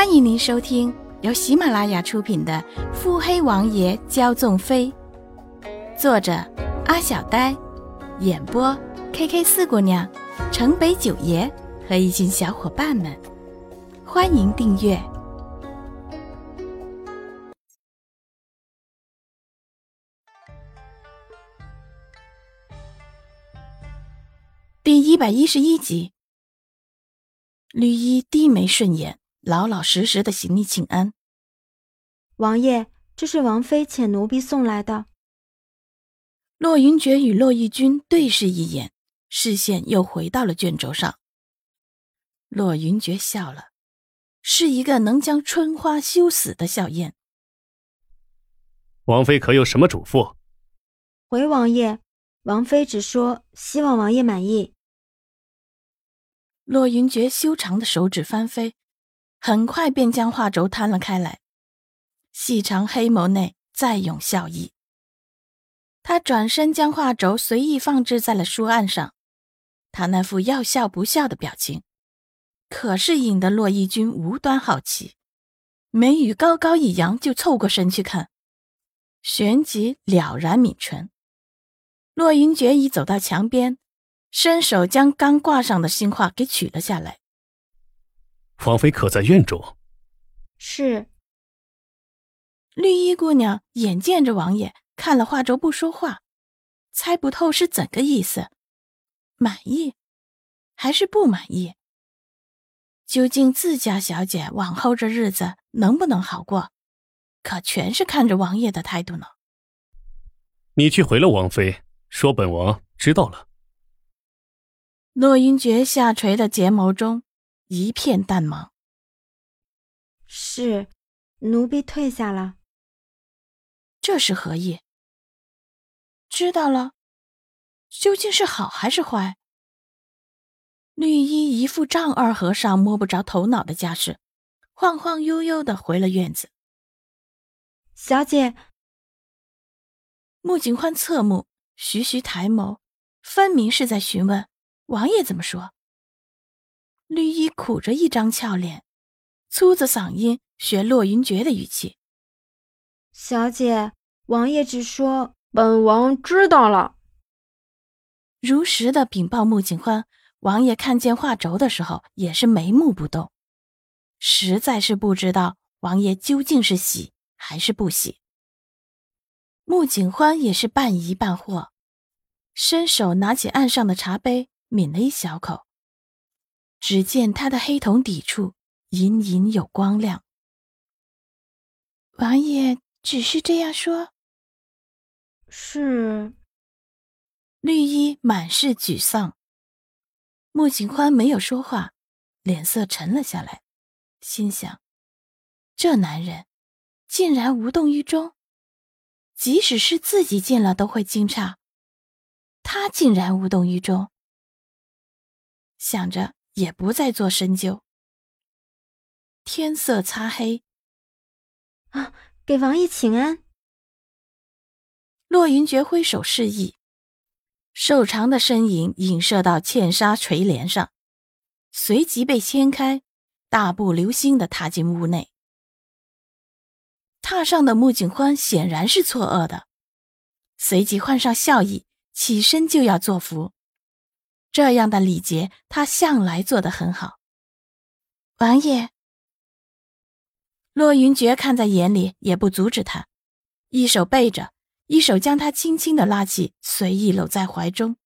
欢迎您收听由喜马拉雅出品的《腹黑王爷骄纵妃》，作者阿小呆，演播 K K 四姑娘、城北九爷和一群小伙伴们。欢迎订阅第一百一十一集。绿衣低眉顺眼。老老实实的行礼请安，王爷，这是王妃遣奴婢送来的。洛云珏与洛义君对视一眼，视线又回到了卷轴上。洛云珏笑了，是一个能将春花羞死的笑靥。王妃可有什么嘱咐？回王爷，王妃只说希望王爷满意。洛云珏修长的手指翻飞。很快便将画轴摊了开来，细长黑眸内再涌笑意。他转身将画轴随意放置在了书案上，他那副要笑不笑的表情，可是引得洛义军无端好奇，眉宇高高一扬，就凑过身去看，旋即了然抿唇。洛云珏已走到墙边，伸手将刚挂上的新画给取了下来。王妃可在院中？是。绿衣姑娘眼见着王爷看了画轴不说话，猜不透是怎个意思，满意还是不满意？究竟自家小姐往后这日子能不能好过，可全是看着王爷的态度呢。你去回了王妃，说本王知道了。洛英珏下垂的睫毛中。一片淡茫。是，奴婢退下了。这是何意？知道了，究竟是好还是坏？绿衣一副丈二和尚摸不着头脑的架势，晃晃悠悠的回了院子。小姐，穆景欢侧目，徐徐抬眸，分明是在询问王爷怎么说。绿衣苦着一张俏脸，粗着嗓音学洛云珏的语气：“小姐，王爷只说本王知道了。”如实的禀报穆景欢。王爷看见画轴的时候，也是眉目不动，实在是不知道王爷究竟是喜还是不喜。穆景欢也是半疑半惑，伸手拿起案上的茶杯，抿了一小口。只见他的黑瞳底处隐隐有光亮。王爷只是这样说。是。绿衣满是沮丧。穆景欢没有说话，脸色沉了下来，心想：这男人竟然无动于衷，即使是自己见了都会惊诧，他竟然无动于衷。想着。也不再做深究。天色擦黑，啊，给王爷请安。洛云珏挥手示意，瘦长的身影影射到茜纱垂帘上，随即被掀开，大步流星的踏进屋内。榻上的穆景欢显然是错愕的，随即换上笑意，起身就要作福。这样的礼节，他向来做得很好。王爷，洛云珏看在眼里，也不阻止他，一手背着，一手将他轻轻的拉起，随意搂在怀中。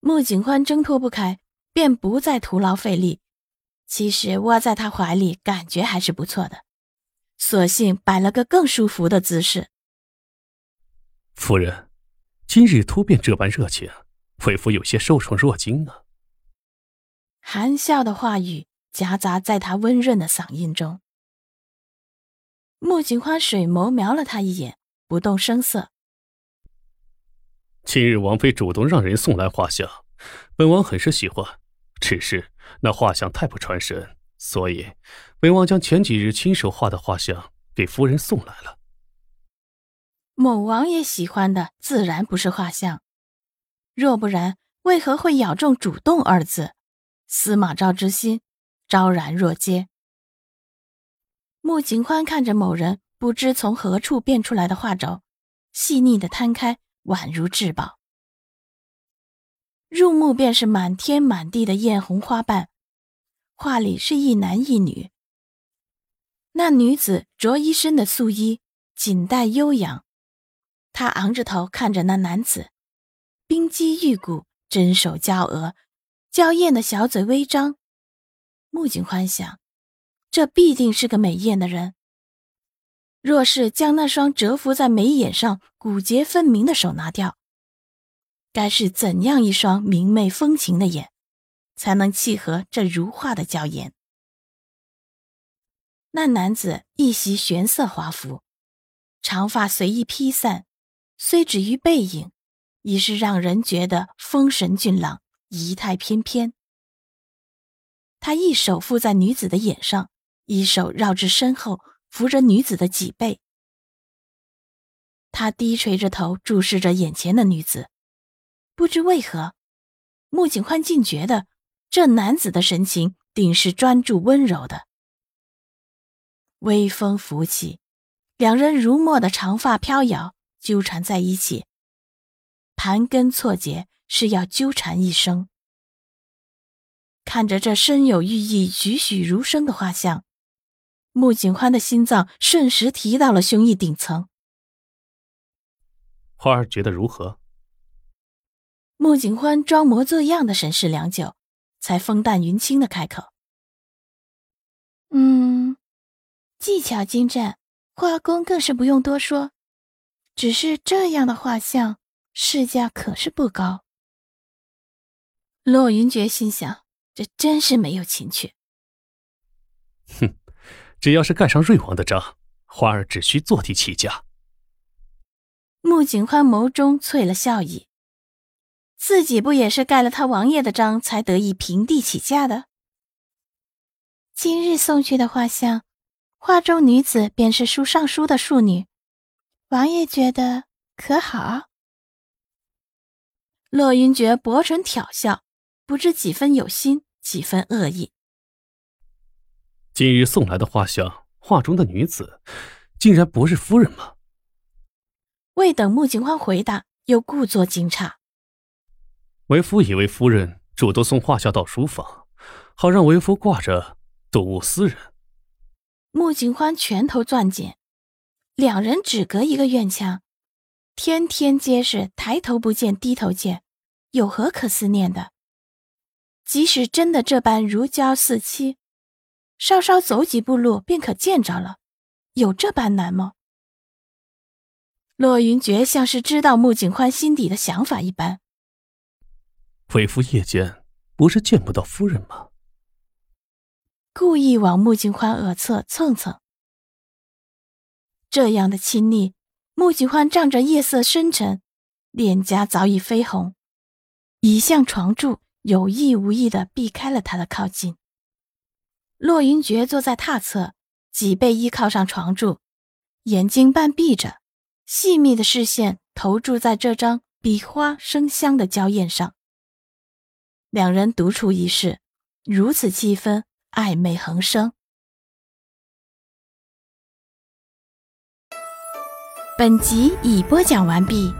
穆景欢挣脱不开，便不再徒劳费力。其实窝在他怀里，感觉还是不错的，索性摆了个更舒服的姿势。夫人，今日突变这般热情。为夫有些受宠若惊啊！含笑的话语夹杂在他温润的嗓音中。木槿花水眸瞄了他一眼，不动声色。今日王妃主动让人送来画像，本王很是喜欢。只是那画像太不传神，所以本王将前几日亲手画的画像给夫人送来了。某王爷喜欢的自然不是画像。若不然，为何会咬中“主动”二字？司马昭之心，昭然若揭。穆景欢看着某人不知从何处变出来的画轴，细腻的摊开，宛如至宝。入目便是满天满地的艳红花瓣，画里是一男一女。那女子着一身的素衣，锦带悠扬。她昂着头看着那男子，冰肌玉骨，真手娇额，娇艳的小嘴微张。穆景欢想，这必定是个美艳的人。若是将那双蛰伏在眉眼上、骨节分明的手拿掉，该是怎样一双明媚风情的眼，才能契合这如画的娇颜？那男子一袭玄色华服，长发随意披散，虽止于背影，已是让人觉得风神俊朗，仪态翩翩。他一手附在女子的眼上，一手绕至身后，扶着女子的脊背。他低垂着头，注视着眼前的女子。不知为何，穆景欢竟觉得这男子的神情定是专注温柔的。微风拂起，两人如墨的长发飘摇，纠缠在一起，盘根错节，是要纠缠一生。看着这深有寓意、栩栩如生的画像，穆景欢的心脏瞬时提到了胸臆顶层。花儿觉得如何？穆景欢装模作样的审视良久，才风淡云轻的开口：“嗯，技巧精湛，画工更是不用多说。只是这样的画像，市价可是不高。”洛云珏心想：“这真是没有情趣。”哼，只要是盖上瑞王的章，花儿只需坐地起价。穆景欢眸中淬了笑意。自己不也是盖了他王爷的章，才得以平地起价的？今日送去的画像，画中女子便是书上书的庶女，王爷觉得可好？洛云珏薄唇挑笑，不知几分有心，几分恶意。今日送来的画像，画中的女子，竟然不是夫人吗？未等穆景欢回答，又故作惊诧。为夫以为夫人主动送画像到书房，好让为夫挂着睹物思人。穆景欢拳头攥紧，两人只隔一个院墙，天天皆是抬头不见低头见，有何可思念的？即使真的这般如胶似漆，稍稍走几步路便可见着了，有这般难吗？洛云珏像是知道穆景欢心底的想法一般。为夫夜间不是见不到夫人吗？故意往穆景欢耳侧蹭蹭。这样的亲昵，穆喜欢仗着夜色深沉，脸颊早已绯红，倚向床柱，有意无意的避开了他的靠近。洛云珏坐在榻侧，脊背依靠上床柱，眼睛半闭着，细密的视线投注在这张比花生香的娇艳上。两人独处一室，如此气氛暧昧横生。本集已播讲完毕。